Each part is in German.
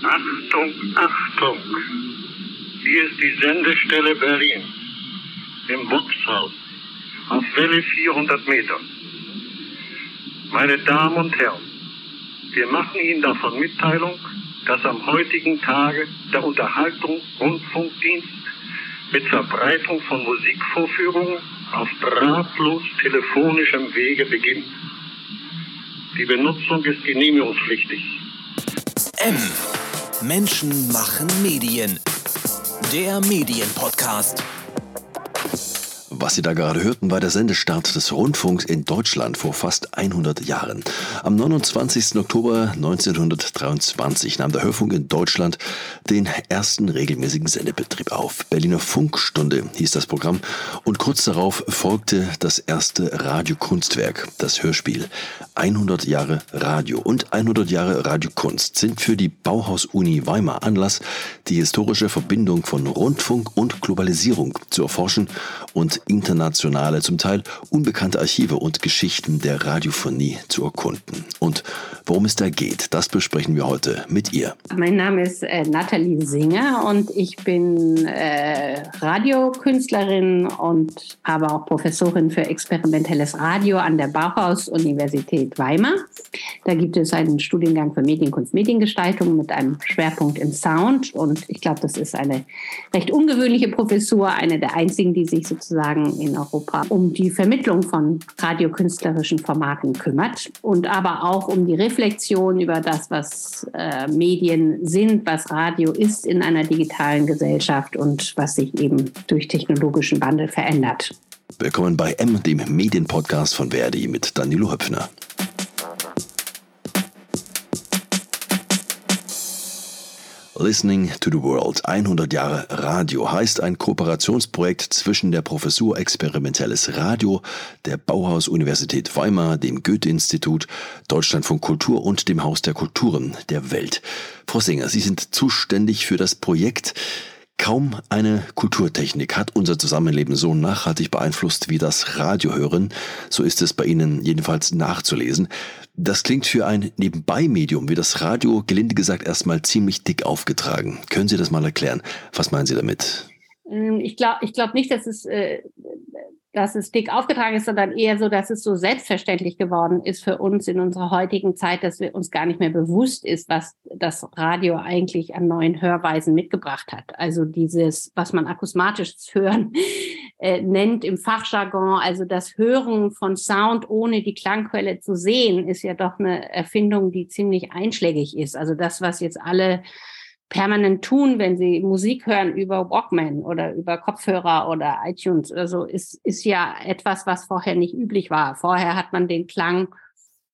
Achtung, Achtung! Hier ist die Sendestelle Berlin. Im Wuchshaus. Auf Welle 400 Meter. Meine Damen und Herren, wir machen Ihnen davon Mitteilung, dass am heutigen Tage der Unterhaltungsrundfunkdienst mit Verbreitung von Musikvorführungen auf drahtlos telefonischem Wege beginnt. Die Benutzung ist genehmigungspflichtig. M. Menschen machen Medien. Der Medienpodcast. Was Sie da gerade hörten, war der Sendestart des Rundfunks in Deutschland vor fast 100 Jahren. Am 29. Oktober 1923 nahm der Hörfunk in Deutschland den ersten regelmäßigen Sendebetrieb auf. Berliner Funkstunde hieß das Programm und kurz darauf folgte das erste Radiokunstwerk, das Hörspiel. 100 Jahre Radio und 100 Jahre Radiokunst sind für die Bauhaus-Uni Weimar Anlass, die historische Verbindung von Rundfunk und Globalisierung zu erforschen und internationale, zum Teil unbekannte Archive und Geschichten der Radiophonie zu erkunden. Und worum es da geht, das besprechen wir heute mit ihr. Mein Name ist äh, Nathalie Singer und ich bin äh, Radiokünstlerin und aber auch Professorin für experimentelles Radio an der Bauhaus-Universität Weimar. Da gibt es einen Studiengang für Medienkunst, Mediengestaltung mit einem Schwerpunkt in Sound und ich glaube, das ist eine recht ungewöhnliche Professur, eine der einzigen, die sich sozusagen sozusagen in Europa um die Vermittlung von radiokünstlerischen Formaten kümmert und aber auch um die Reflexion über das, was äh, Medien sind, was Radio ist in einer digitalen Gesellschaft und was sich eben durch technologischen Wandel verändert. Willkommen bei M, dem Medienpodcast von Verdi mit Danilo Höpfner. Listening to the World 100 Jahre Radio heißt ein Kooperationsprojekt zwischen der Professur Experimentelles Radio, der Bauhaus-Universität Weimar, dem Goethe-Institut, Deutschlandfunk Kultur und dem Haus der Kulturen der Welt. Frau Singer, Sie sind zuständig für das Projekt. Kaum eine Kulturtechnik hat unser Zusammenleben so nachhaltig beeinflusst wie das Radiohören. So ist es bei Ihnen jedenfalls nachzulesen. Das klingt für ein Nebenbei-Medium wie das Radio, gelinde gesagt, erstmal ziemlich dick aufgetragen. Können Sie das mal erklären? Was meinen Sie damit? Ähm, ich glaube ich glaub nicht, dass es äh, dass es dick aufgetragen ist, sondern eher so, dass es so selbstverständlich geworden ist für uns in unserer heutigen Zeit, dass wir uns gar nicht mehr bewusst ist, was das Radio eigentlich an neuen Hörweisen mitgebracht hat. Also dieses, was man akusmatisches Hören äh, nennt im Fachjargon, also das Hören von Sound ohne die Klangquelle zu sehen, ist ja doch eine Erfindung, die ziemlich einschlägig ist. Also das, was jetzt alle permanent tun, wenn sie Musik hören über Walkman oder über Kopfhörer oder iTunes oder so, ist, ist ja etwas, was vorher nicht üblich war. Vorher hat man den Klang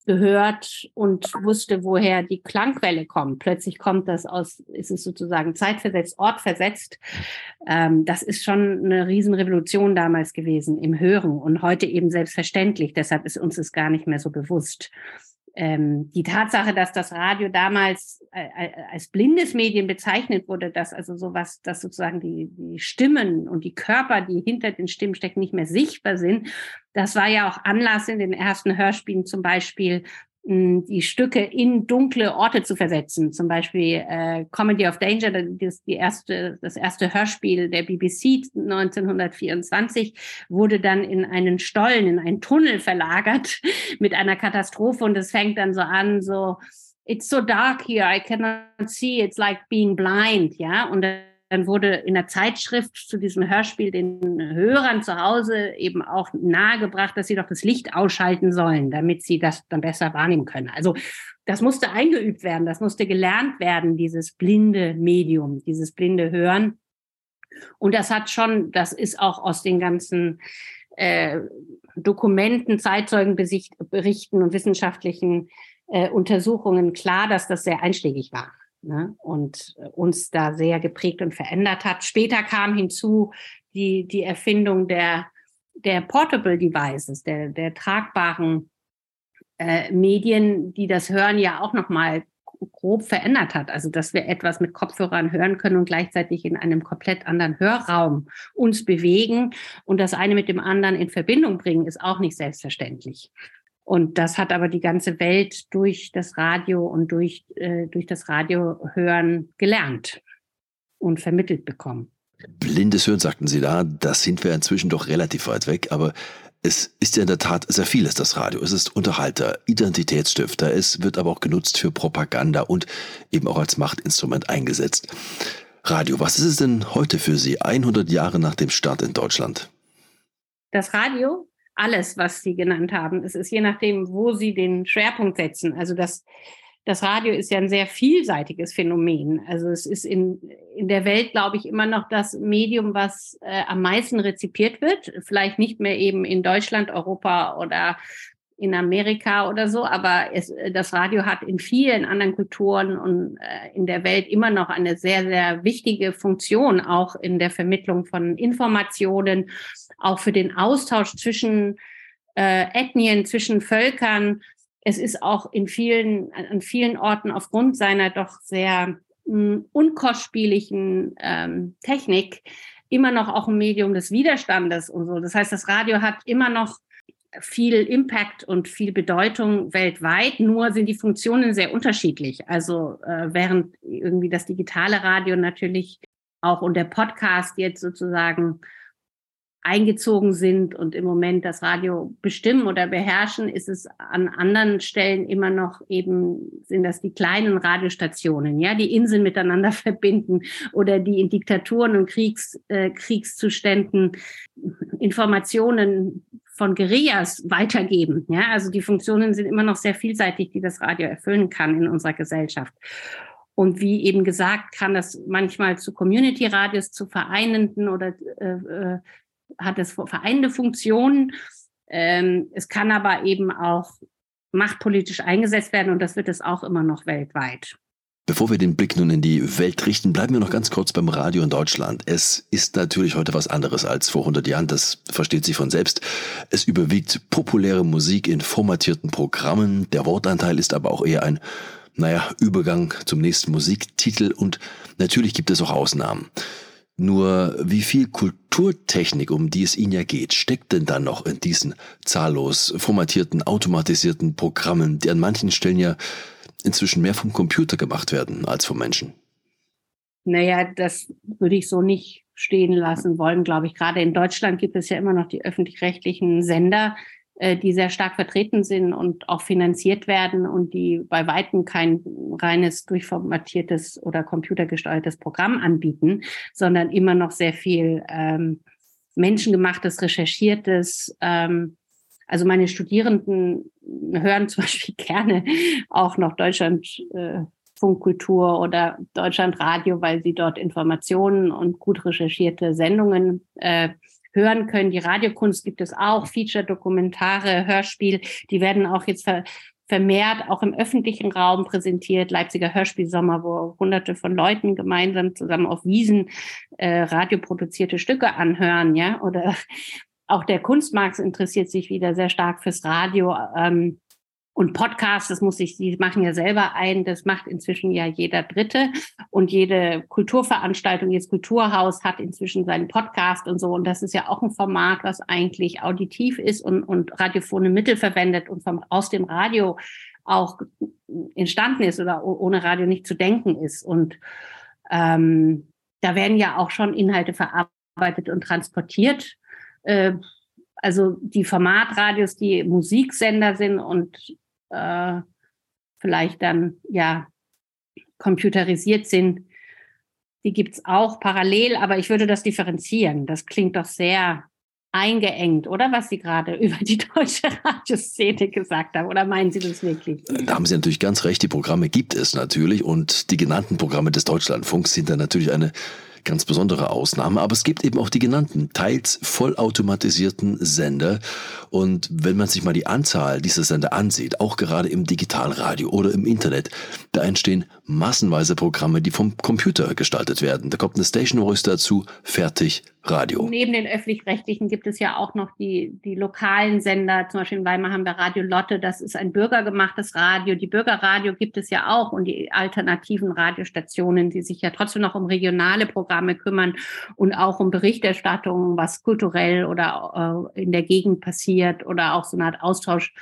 gehört und wusste, woher die Klangquelle kommt. Plötzlich kommt das aus, ist es sozusagen zeitversetzt, ortversetzt. Ähm, das ist schon eine Riesenrevolution damals gewesen im Hören und heute eben selbstverständlich. Deshalb ist uns es gar nicht mehr so bewusst ähm, die Tatsache, dass das Radio damals äh, äh, als blindes Medien bezeichnet wurde, dass also sowas, dass sozusagen die, die Stimmen und die Körper, die hinter den Stimmen stecken, nicht mehr sichtbar sind, das war ja auch Anlass in den ersten Hörspielen zum Beispiel die Stücke in dunkle Orte zu versetzen. Zum Beispiel äh, Comedy of Danger, das, die erste, das erste Hörspiel der BBC 1924, wurde dann in einen Stollen, in einen Tunnel verlagert mit einer Katastrophe und es fängt dann so an, so It's so dark here, I cannot see, it's like being blind, ja. Und dann wurde in der Zeitschrift zu diesem Hörspiel den Hörern zu Hause eben auch nahegebracht, dass sie doch das Licht ausschalten sollen, damit sie das dann besser wahrnehmen können. Also das musste eingeübt werden, das musste gelernt werden, dieses blinde Medium, dieses blinde Hören. Und das hat schon, das ist auch aus den ganzen äh, Dokumenten, Zeitzeugenberichten und wissenschaftlichen äh, Untersuchungen klar, dass das sehr einschlägig war ne? und äh, uns da sehr geprägt und verändert hat. Später kam hinzu die, die Erfindung der, der Portable Devices, der, der tragbaren äh, Medien, die das Hören ja auch nochmal grob verändert hat. Also, dass wir etwas mit Kopfhörern hören können und gleichzeitig in einem komplett anderen Hörraum uns bewegen und das eine mit dem anderen in Verbindung bringen, ist auch nicht selbstverständlich. Und das hat aber die ganze Welt durch das Radio und durch, äh, durch das Radiohören gelernt und vermittelt bekommen. Blindes Hören, sagten Sie da, da sind wir inzwischen doch relativ weit weg, aber es ist ja in der Tat sehr vieles, das Radio. Es ist Unterhalter, Identitätsstifter, es wird aber auch genutzt für Propaganda und eben auch als Machtinstrument eingesetzt. Radio, was ist es denn heute für Sie, 100 Jahre nach dem Start in Deutschland? Das Radio, alles, was Sie genannt haben. Es ist je nachdem, wo Sie den Schwerpunkt setzen. Also das das Radio ist ja ein sehr vielseitiges Phänomen. Also es ist in, in der Welt, glaube ich, immer noch das Medium, was äh, am meisten rezipiert wird. Vielleicht nicht mehr eben in Deutschland, Europa oder in Amerika oder so, aber es, das Radio hat in vielen anderen Kulturen und äh, in der Welt immer noch eine sehr, sehr wichtige Funktion, auch in der Vermittlung von Informationen, auch für den Austausch zwischen äh, Ethnien, zwischen Völkern es ist auch in vielen, an vielen Orten aufgrund seiner doch sehr hm, unkostspieligen ähm, Technik immer noch auch ein Medium des Widerstandes und so. Das heißt, das Radio hat immer noch viel Impact und viel Bedeutung weltweit, nur sind die Funktionen sehr unterschiedlich. Also äh, während irgendwie das digitale Radio natürlich auch und der Podcast jetzt sozusagen eingezogen sind und im Moment das Radio bestimmen oder beherrschen, ist es an anderen Stellen immer noch eben, sind das die kleinen Radiostationen, ja, die Inseln miteinander verbinden oder die in Diktaturen und Kriegs, äh, Kriegszuständen Informationen von Guerillas weitergeben. Ja, also die Funktionen sind immer noch sehr vielseitig, die das Radio erfüllen kann in unserer Gesellschaft. Und wie eben gesagt, kann das manchmal zu Community-Radios, zu vereinenden oder äh, äh hat es vereinende Funktionen. Ähm, es kann aber eben auch machtpolitisch eingesetzt werden und das wird es auch immer noch weltweit. Bevor wir den Blick nun in die Welt richten, bleiben wir noch ganz kurz beim Radio in Deutschland. Es ist natürlich heute was anderes als vor 100 Jahren, das versteht sich von selbst. Es überwiegt populäre Musik in formatierten Programmen, der Wortanteil ist aber auch eher ein, naja, Übergang zum nächsten Musiktitel und natürlich gibt es auch Ausnahmen. Nur wie viel Kulturtechnik, um die es Ihnen ja geht, steckt denn dann noch in diesen zahllos formatierten, automatisierten Programmen, die an manchen Stellen ja inzwischen mehr vom Computer gemacht werden als vom Menschen? Naja, das würde ich so nicht stehen lassen wollen, glaube ich. Gerade in Deutschland gibt es ja immer noch die öffentlich-rechtlichen Sender, äh, die sehr stark vertreten sind und auch finanziert werden und die bei Weitem kein reines durchformatiertes oder computergesteuertes Programm anbieten, sondern immer noch sehr viel ähm, menschengemachtes, recherchiertes. Ähm, also meine Studierenden hören zum Beispiel gerne auch noch Deutschland. Äh, oder Deutschlandradio, weil sie dort Informationen und gut recherchierte Sendungen äh, hören können. Die Radiokunst gibt es auch, Feature, Dokumentare, Hörspiel, die werden auch jetzt ver vermehrt auch im öffentlichen Raum präsentiert. Leipziger Hörspielsommer, wo hunderte von Leuten gemeinsam zusammen auf Wiesen äh, radioproduzierte Stücke anhören, ja, oder auch der Kunstmarkt interessiert sich wieder sehr stark fürs Radio. Ähm, und Podcast, das muss ich, Sie machen ja selber ein, das macht inzwischen ja jeder Dritte. Und jede Kulturveranstaltung, jetzt Kulturhaus hat inzwischen seinen Podcast und so. Und das ist ja auch ein Format, was eigentlich auditiv ist und, und radiophone Mittel verwendet und vom, aus dem Radio auch entstanden ist oder ohne Radio nicht zu denken ist. Und ähm, da werden ja auch schon Inhalte verarbeitet und transportiert. Äh, also die Formatradios, die Musiksender sind und äh, vielleicht dann ja computerisiert sind, die gibt es auch parallel, aber ich würde das differenzieren. Das klingt doch sehr eingeengt, oder was Sie gerade über die deutsche Radioszene gesagt haben? Oder meinen Sie das wirklich? Da haben Sie natürlich ganz recht. Die Programme gibt es natürlich und die genannten Programme des Deutschlandfunks sind dann natürlich eine ganz besondere Ausnahme, aber es gibt eben auch die genannten, teils vollautomatisierten Sender. Und wenn man sich mal die Anzahl dieser Sender ansieht, auch gerade im Digitalradio oder im Internet, da entstehen massenweise Programme, die vom Computer gestaltet werden. Da kommt eine Station Voice dazu, fertig, Radio. Neben den öffentlich-rechtlichen gibt es ja auch noch die, die lokalen Sender. Zum Beispiel in Weimar haben wir Radio Lotte. Das ist ein bürgergemachtes Radio. Die Bürgerradio gibt es ja auch und die alternativen Radiostationen, die sich ja trotzdem noch um regionale Programme kümmern und auch um Berichterstattung, was kulturell oder äh, in der Gegend passiert oder auch so eine Art Austausch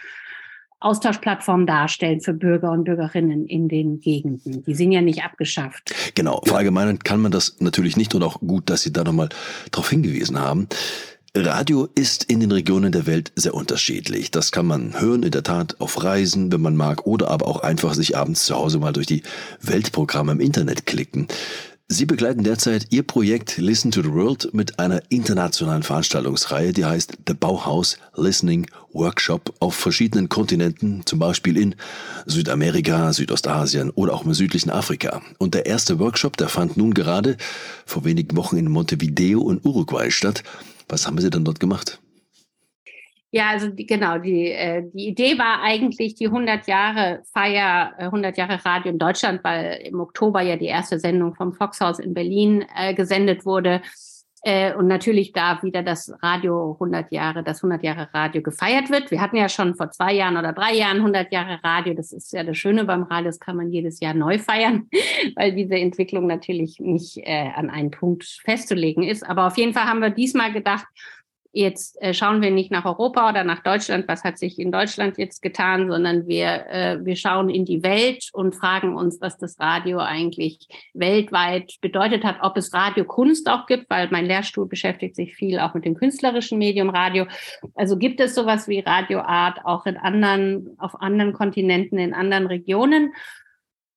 Austauschplattform darstellen für Bürger und Bürgerinnen in den Gegenden. Die sind ja nicht abgeschafft. Genau, verallgemeinern kann man das natürlich nicht und auch gut, dass Sie da nochmal darauf hingewiesen haben. Radio ist in den Regionen der Welt sehr unterschiedlich. Das kann man hören in der Tat auf Reisen, wenn man mag, oder aber auch einfach sich abends zu Hause mal durch die Weltprogramme im Internet klicken. Sie begleiten derzeit Ihr Projekt Listen to the World mit einer internationalen Veranstaltungsreihe, die heißt The Bauhaus Listening Workshop auf verschiedenen Kontinenten, zum Beispiel in Südamerika, Südostasien oder auch im südlichen Afrika. Und der erste Workshop, der fand nun gerade vor wenigen Wochen in Montevideo und Uruguay statt. Was haben Sie denn dort gemacht? Ja, also die, genau, die, äh, die Idee war eigentlich die 100 Jahre Feier, äh, 100 Jahre Radio in Deutschland, weil im Oktober ja die erste Sendung vom Foxhaus in Berlin äh, gesendet wurde. Äh, und natürlich da wieder das Radio 100 Jahre, das 100 Jahre Radio gefeiert wird. Wir hatten ja schon vor zwei Jahren oder drei Jahren 100 Jahre Radio. Das ist ja das Schöne beim Radio, das kann man jedes Jahr neu feiern, weil diese Entwicklung natürlich nicht äh, an einen Punkt festzulegen ist. Aber auf jeden Fall haben wir diesmal gedacht, jetzt äh, schauen wir nicht nach Europa oder nach Deutschland, was hat sich in Deutschland jetzt getan, sondern wir, äh, wir schauen in die Welt und fragen uns, was das Radio eigentlich weltweit bedeutet hat, ob es Radiokunst auch gibt, weil mein Lehrstuhl beschäftigt sich viel auch mit dem künstlerischen Medium Radio. Also gibt es sowas wie Radioart auch in anderen, auf anderen Kontinenten, in anderen Regionen?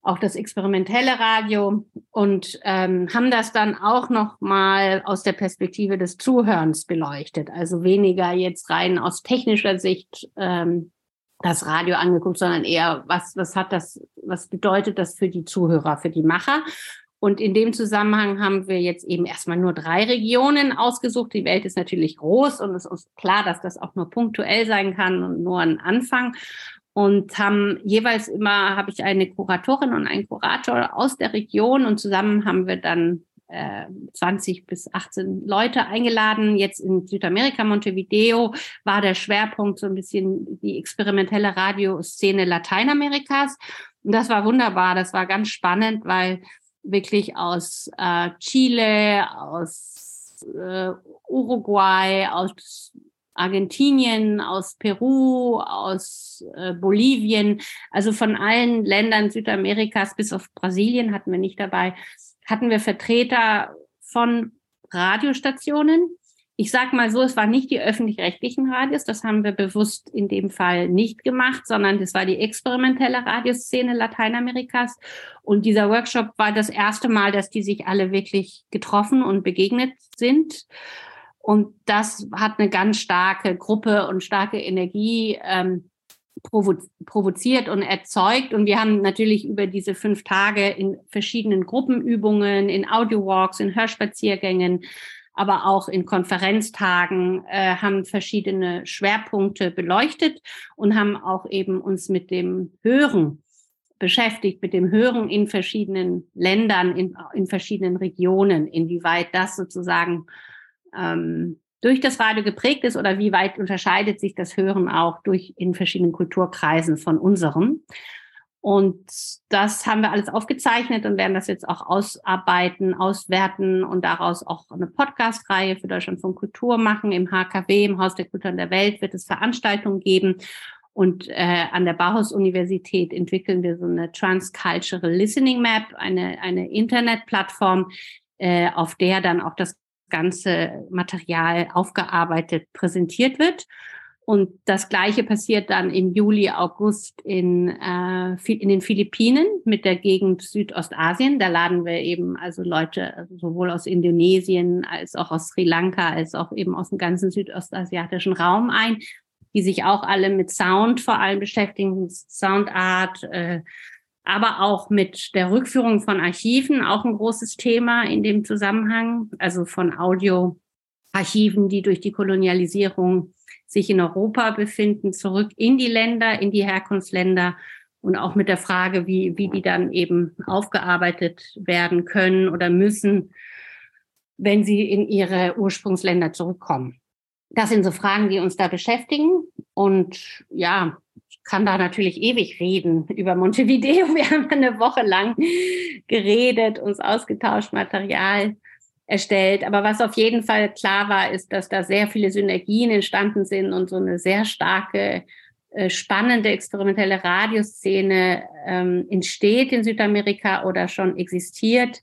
Auch das experimentelle Radio und ähm, haben das dann auch noch mal aus der Perspektive des Zuhörens beleuchtet. Also weniger jetzt rein aus technischer Sicht ähm, das Radio angeguckt, sondern eher was was hat das was bedeutet das für die Zuhörer, für die Macher. Und in dem Zusammenhang haben wir jetzt eben erstmal nur drei Regionen ausgesucht. Die Welt ist natürlich groß und es ist klar, dass das auch nur punktuell sein kann und nur ein Anfang und haben jeweils immer, habe ich eine Kuratorin und einen Kurator aus der Region und zusammen haben wir dann äh, 20 bis 18 Leute eingeladen. Jetzt in Südamerika, Montevideo, war der Schwerpunkt so ein bisschen die experimentelle Radioszene Lateinamerikas. Und das war wunderbar, das war ganz spannend, weil wirklich aus äh, Chile, aus äh, Uruguay, aus Argentinien, aus Peru, aus äh, Bolivien, also von allen Ländern Südamerikas bis auf Brasilien hatten wir nicht dabei, hatten wir Vertreter von Radiostationen. Ich sage mal so, es waren nicht die öffentlich-rechtlichen Radios, das haben wir bewusst in dem Fall nicht gemacht, sondern das war die experimentelle Radioszene Lateinamerikas. Und dieser Workshop war das erste Mal, dass die sich alle wirklich getroffen und begegnet sind. Und das hat eine ganz starke Gruppe und starke Energie ähm, provo provoziert und erzeugt. Und wir haben natürlich über diese fünf Tage in verschiedenen Gruppenübungen, in Audio-Walks, in Hörspaziergängen, aber auch in Konferenztagen äh, haben verschiedene Schwerpunkte beleuchtet und haben auch eben uns mit dem Hören beschäftigt, mit dem Hören in verschiedenen Ländern, in, in verschiedenen Regionen, inwieweit das sozusagen ähm, durch das Radio geprägt ist oder wie weit unterscheidet sich das Hören auch durch in verschiedenen Kulturkreisen von unserem. Und das haben wir alles aufgezeichnet und werden das jetzt auch ausarbeiten, auswerten und daraus auch eine Podcast-Reihe für Deutschland von Kultur machen. Im HKW, im Haus der Kulturen der Welt, wird es Veranstaltungen geben. Und äh, an der Bauhaus-Universität entwickeln wir so eine Transcultural Listening Map, eine, eine Internetplattform, äh, auf der dann auch das ganze Material aufgearbeitet präsentiert wird. Und das Gleiche passiert dann im Juli, August in, äh, in den Philippinen mit der Gegend Südostasien. Da laden wir eben also Leute also sowohl aus Indonesien als auch aus Sri Lanka als auch eben aus dem ganzen südostasiatischen Raum ein, die sich auch alle mit Sound vor allem beschäftigen, Soundart, äh, aber auch mit der Rückführung von Archiven, auch ein großes Thema in dem Zusammenhang, also von Audioarchiven, die durch die Kolonialisierung sich in Europa befinden, zurück in die Länder, in die Herkunftsländer und auch mit der Frage, wie, wie die dann eben aufgearbeitet werden können oder müssen, wenn sie in ihre Ursprungsländer zurückkommen. Das sind so Fragen, die uns da beschäftigen. Und ja, kann da natürlich ewig reden über Montevideo. Wir haben eine Woche lang geredet, uns ausgetauscht, Material erstellt. Aber was auf jeden Fall klar war, ist, dass da sehr viele Synergien entstanden sind und so eine sehr starke äh, spannende experimentelle Radioszene ähm, entsteht in Südamerika oder schon existiert,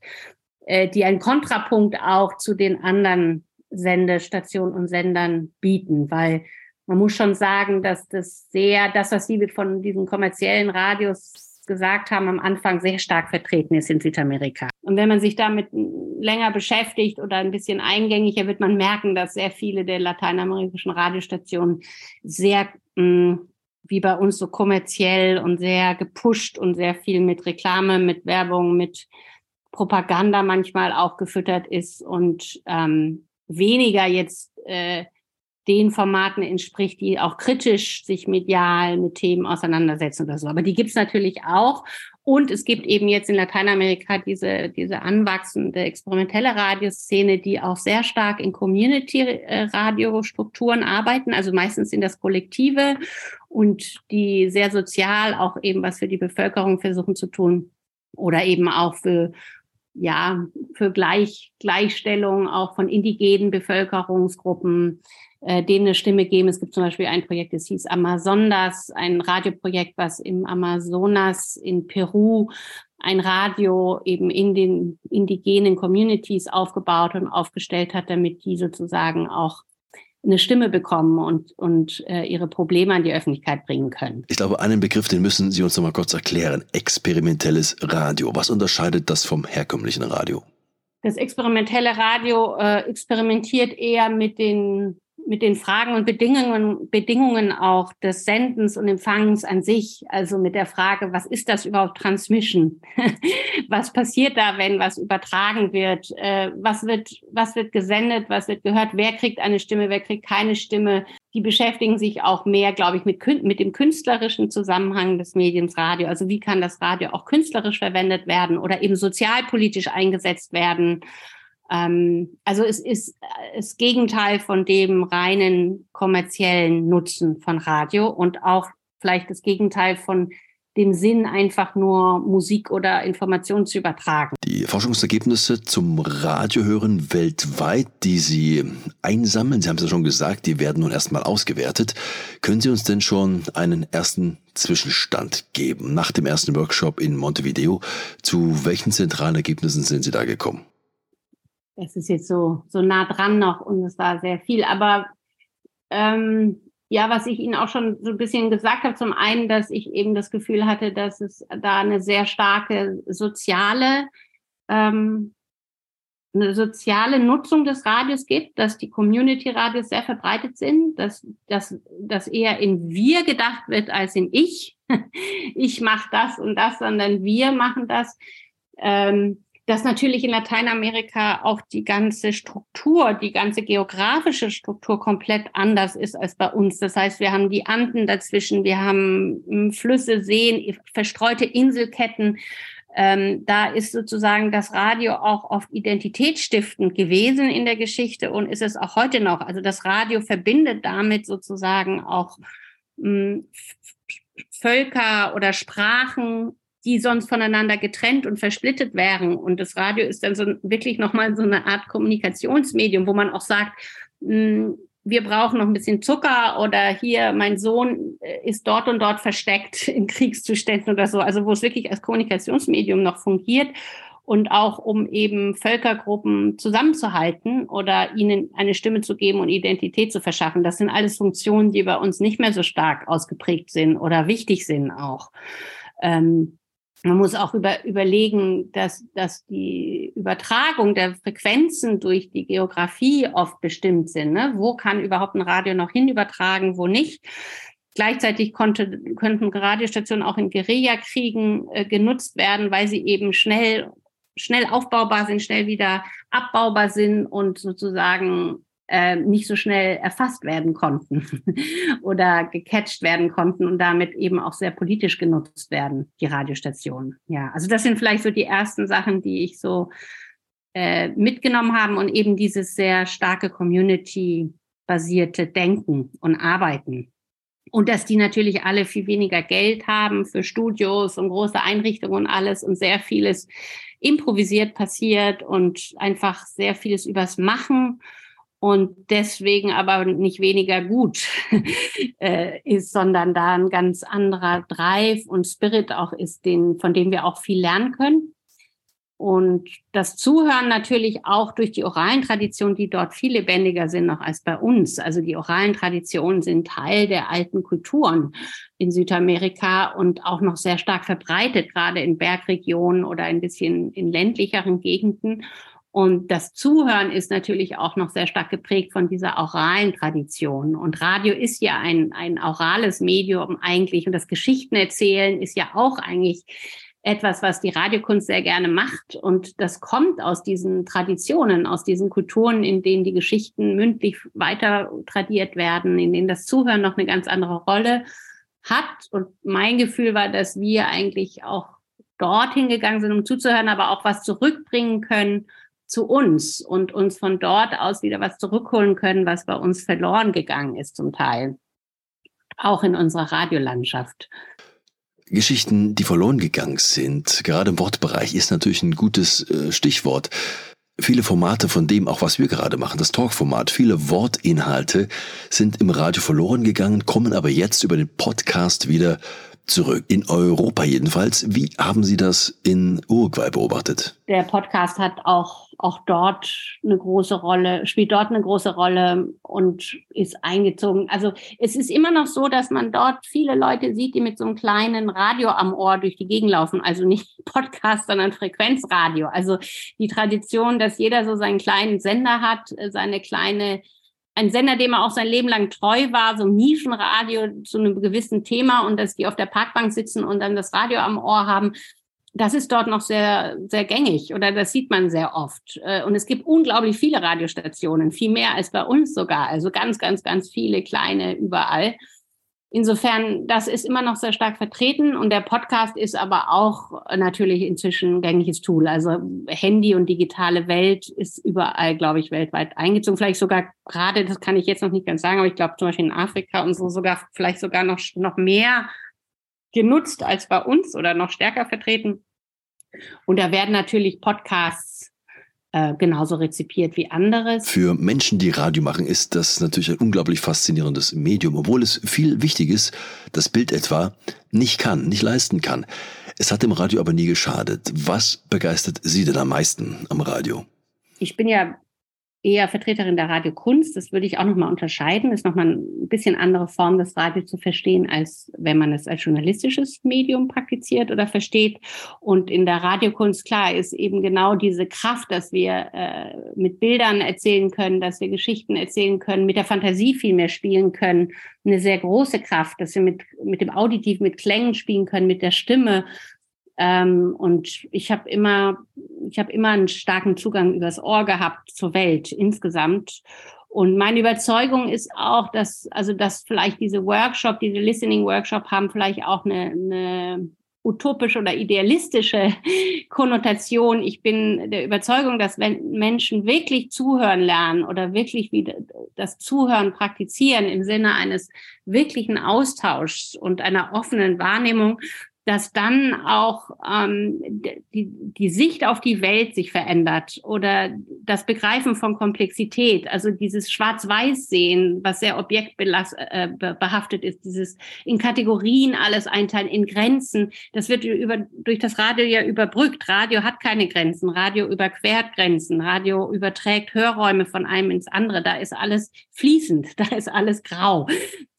äh, die einen Kontrapunkt auch zu den anderen Sendestationen und Sendern bieten, weil man muss schon sagen, dass das sehr, das, was Sie von diesen kommerziellen Radios gesagt haben, am Anfang sehr stark vertreten ist in Südamerika. Und wenn man sich damit länger beschäftigt oder ein bisschen eingängiger, wird man merken, dass sehr viele der lateinamerikanischen Radiostationen sehr, mh, mm, wie bei uns, so kommerziell und sehr gepusht und sehr viel mit Reklame, mit Werbung, mit Propaganda manchmal auch gefüttert ist und ähm, weniger jetzt äh, den Formaten entspricht, die auch kritisch sich medial mit Themen auseinandersetzen oder so. Aber die gibt es natürlich auch. Und es gibt eben jetzt in Lateinamerika diese, diese anwachsende experimentelle Radioszene, die auch sehr stark in Community-Radiostrukturen arbeiten, also meistens sind das Kollektive und die sehr sozial auch eben was für die Bevölkerung versuchen zu tun oder eben auch für ja, für Gleich, Gleichstellung auch von indigenen Bevölkerungsgruppen, äh, denen eine Stimme geben. Es gibt zum Beispiel ein Projekt, das hieß Amazondas, ein Radioprojekt, was im Amazonas in Peru ein Radio eben in den indigenen Communities aufgebaut und aufgestellt hat, damit die sozusagen auch eine Stimme bekommen und, und äh, ihre Probleme an die Öffentlichkeit bringen können. Ich glaube, einen Begriff, den müssen Sie uns noch mal kurz erklären. Experimentelles Radio. Was unterscheidet das vom herkömmlichen Radio? Das experimentelle Radio äh, experimentiert eher mit den mit den Fragen und Bedingungen, Bedingungen auch des Sendens und Empfangens an sich. Also mit der Frage, was ist das überhaupt Transmission? was passiert da, wenn was übertragen wird? Äh, was wird, was wird gesendet? Was wird gehört? Wer kriegt eine Stimme? Wer kriegt keine Stimme? Die beschäftigen sich auch mehr, glaube ich, mit, mit dem künstlerischen Zusammenhang des Mediums Radio. Also wie kann das Radio auch künstlerisch verwendet werden oder eben sozialpolitisch eingesetzt werden? Ähm, also es ist das Gegenteil von dem reinen kommerziellen Nutzen von Radio und auch vielleicht das Gegenteil von dem Sinn, einfach nur Musik oder Informationen zu übertragen. Die Forschungsergebnisse zum Radiohören weltweit, die Sie einsammeln, Sie haben es ja schon gesagt, die werden nun erstmal ausgewertet. Können Sie uns denn schon einen ersten Zwischenstand geben nach dem ersten Workshop in Montevideo? Zu welchen zentralen Ergebnissen sind Sie da gekommen? Es ist jetzt so, so nah dran noch und es war sehr viel. Aber ähm, ja, was ich Ihnen auch schon so ein bisschen gesagt habe, zum einen, dass ich eben das Gefühl hatte, dass es da eine sehr starke soziale, ähm, eine soziale Nutzung des Radios gibt, dass die Community-Radios sehr verbreitet sind, dass, dass, dass eher in wir gedacht wird als in ich. ich mache das und das, sondern wir machen das. Ähm, dass natürlich in Lateinamerika auch die ganze Struktur, die ganze geografische Struktur komplett anders ist als bei uns. Das heißt, wir haben die Anden dazwischen, wir haben hm, Flüsse, Seen, verstreute Inselketten. Ähm, da ist sozusagen das Radio auch oft identitätsstiftend gewesen in der Geschichte und ist es auch heute noch. Also das Radio verbindet damit sozusagen auch mh, hm, Völker oder Sprachen die sonst voneinander getrennt und versplittet wären. Und das Radio ist dann so wirklich nochmal so eine Art Kommunikationsmedium, wo man auch sagt, hm, wir brauchen noch ein bisschen Zucker oder hier, mein Sohn äh, ist dort und dort versteckt in Kriegszuständen oder so. Also wo es wirklich als Kommunikationsmedium noch fungiert und auch um eben Völkergruppen zusammenzuhalten oder ihnen eine Stimme zu geben und Identität zu verschaffen. Das sind alles Funktionen, die bei uns nicht mehr so stark ausgeprägt sind oder wichtig sind auch. Ähm, man muss auch über, überlegen, dass, dass die Übertragung der Frequenzen durch die Geografie oft bestimmt sind. Ne? Wo kann überhaupt ein Radio noch hin übertragen, wo nicht? Gleichzeitig konnte, könnten Radiostationen auch in Guerillakriegen äh, genutzt werden, weil sie eben schnell, schnell aufbaubar sind, schnell wieder abbaubar sind und sozusagen äh, nicht so schnell erfasst werden konnten oder gecatcht werden konnten und damit eben auch sehr politisch genutzt werden, die Radiostationen. Ja, also das sind vielleicht so die ersten Sachen, die ich so äh, mitgenommen habe und eben dieses sehr starke Community-basierte Denken und Arbeiten. Und dass die natürlich alle viel weniger Geld haben für Studios und große Einrichtungen und alles und sehr vieles improvisiert passiert und einfach sehr vieles übers Machen und deswegen aber nicht weniger gut äh, ist, sondern da ein ganz anderer Drive und Spirit auch ist, den, von dem wir auch viel lernen können. Und das Zuhören natürlich auch durch die oralen Traditionen, die dort viel lebendiger sind noch als bei uns. Also die oralen Traditionen sind Teil der alten Kulturen in Südamerika und auch noch sehr stark verbreitet, gerade in Bergregionen oder ein bisschen in ländlicheren Gegenden. Und das Zuhören ist natürlich auch noch sehr stark geprägt von dieser oralen Tradition. Und Radio ist ja ein, ein orales Medium eigentlich. Und das Geschichtenerzählen ist ja auch eigentlich etwas, was die Radiokunst sehr gerne macht. Und das kommt aus diesen Traditionen, aus diesen Kulturen, in denen die Geschichten mündlich weiter tradiert werden, in denen das Zuhören noch eine ganz andere Rolle hat. Und mein Gefühl war, dass wir eigentlich auch dorthin gegangen sind, um zuzuhören, aber auch was zurückbringen können zu uns und uns von dort aus wieder was zurückholen können, was bei uns verloren gegangen ist zum Teil. Auch in unserer Radiolandschaft. Geschichten, die verloren gegangen sind, gerade im Wortbereich, ist natürlich ein gutes äh, Stichwort. Viele Formate von dem, auch was wir gerade machen, das Talkformat, viele Wortinhalte sind im Radio verloren gegangen, kommen aber jetzt über den Podcast wieder zurück. In Europa jedenfalls. Wie haben Sie das in Uruguay beobachtet? Der Podcast hat auch, auch dort eine große Rolle, spielt dort eine große Rolle und ist eingezogen. Also es ist immer noch so, dass man dort viele Leute sieht, die mit so einem kleinen Radio am Ohr durch die Gegend laufen. Also nicht Podcast, sondern Frequenzradio. Also die Tradition, dass jeder so seinen kleinen Sender hat, seine kleine ein Sender, dem er auch sein Leben lang treu war, so Nischenradio zu einem gewissen Thema und dass die auf der Parkbank sitzen und dann das Radio am Ohr haben. Das ist dort noch sehr, sehr gängig oder das sieht man sehr oft. Äh, und es gibt unglaublich viele Radiostationen, viel mehr als bei uns sogar. Also ganz, ganz, ganz viele kleine überall. Insofern, das ist immer noch sehr stark vertreten und der Podcast ist aber auch natürlich inzwischen gängiges Tool. Also Handy und digitale Welt ist überall, glaube ich, weltweit eingezogen. Vielleicht sogar gerade, das kann ich jetzt noch nicht ganz sagen, aber ich glaube zum Beispiel in Afrika und so sogar vielleicht sogar noch, noch mehr genutzt als bei uns oder noch stärker vertreten. Und da werden natürlich Podcasts äh, genauso rezipiert wie anderes. Für Menschen, die Radio machen, ist das natürlich ein unglaublich faszinierendes Medium, obwohl es viel Wichtiges, das Bild etwa, nicht kann, nicht leisten kann. Es hat dem Radio aber nie geschadet. Was begeistert Sie denn am meisten am Radio? Ich bin ja eher Vertreterin der Radiokunst. Das würde ich auch nochmal unterscheiden. Das ist nochmal ein bisschen andere Form, das Radio zu verstehen, als wenn man es als journalistisches Medium praktiziert oder versteht. Und in der Radiokunst, klar, ist eben genau diese Kraft, dass wir äh, mit Bildern erzählen können, dass wir Geschichten erzählen können, mit der Fantasie viel mehr spielen können. Eine sehr große Kraft, dass wir mit, mit dem Auditiv, mit Klängen spielen können, mit der Stimme ähm, und ich habe immer, ich habe immer einen starken Zugang übers Ohr gehabt zur Welt insgesamt. Und meine Überzeugung ist auch, dass, also, dass vielleicht diese Workshop, diese Listening Workshop haben vielleicht auch eine, eine utopische oder idealistische Konnotation. Ich bin der Überzeugung, dass wenn Menschen wirklich zuhören lernen oder wirklich wieder das Zuhören praktizieren im Sinne eines wirklichen Austauschs und einer offenen Wahrnehmung, dass dann auch ähm, die, die Sicht auf die Welt sich verändert oder das Begreifen von Komplexität, also dieses Schwarz-Weiß-Sehen, was sehr objektbehaftet äh, ist, dieses in Kategorien alles einteilen, in Grenzen, das wird über, durch das Radio ja überbrückt. Radio hat keine Grenzen, Radio überquert Grenzen, Radio überträgt Hörräume von einem ins andere, da ist alles fließend, da ist alles grau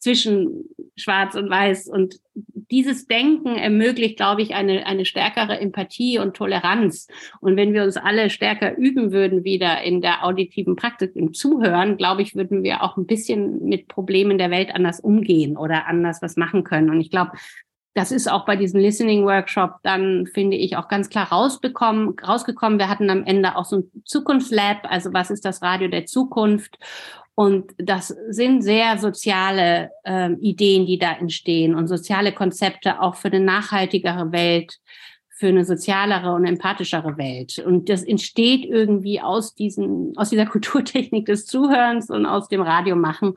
zwischen Schwarz und Weiß und dieses Denken ermöglicht, glaube ich, eine, eine stärkere Empathie und Toleranz. Und wenn wir uns alle stärker üben würden wieder in der auditiven Praktik, im Zuhören, glaube ich, würden wir auch ein bisschen mit Problemen der Welt anders umgehen oder anders was machen können. Und ich glaube, das ist auch bei diesem Listening Workshop dann, finde ich, auch ganz klar rausbekommen, rausgekommen. Wir hatten am Ende auch so ein Zukunftslab, also was ist das Radio der Zukunft? Und das sind sehr soziale äh, Ideen, die da entstehen und soziale Konzepte auch für eine nachhaltigere Welt, für eine sozialere und empathischere Welt. Und das entsteht irgendwie aus diesen, aus dieser Kulturtechnik des Zuhörens und aus dem Radiomachen.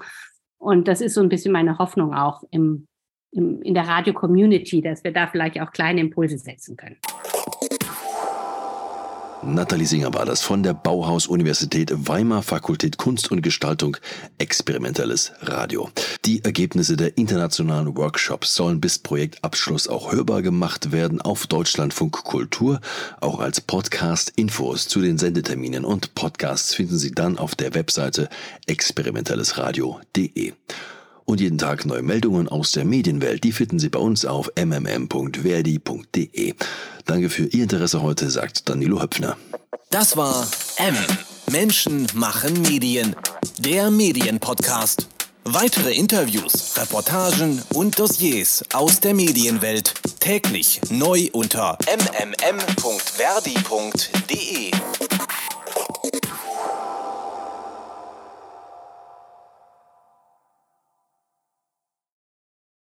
Und das ist so ein bisschen meine Hoffnung auch im, im, in der Radio-Community, dass wir da vielleicht auch kleine Impulse setzen können. Nathalie Singer war das von der Bauhaus-Universität Weimar Fakultät Kunst und Gestaltung Experimentelles Radio. Die Ergebnisse der internationalen Workshops sollen bis Projektabschluss auch hörbar gemacht werden auf Deutschlandfunk Kultur, auch als Podcast. Infos zu den Sendeterminen und Podcasts finden Sie dann auf der Webseite experimentellesradio.de. Und jeden Tag neue Meldungen aus der Medienwelt, die finden Sie bei uns auf mmm.verdi.de. Danke für Ihr Interesse heute, sagt Danilo Höpfner. Das war M. Menschen machen Medien. Der Medienpodcast. Weitere Interviews, Reportagen und Dossiers aus der Medienwelt täglich neu unter mmm.verdi.de.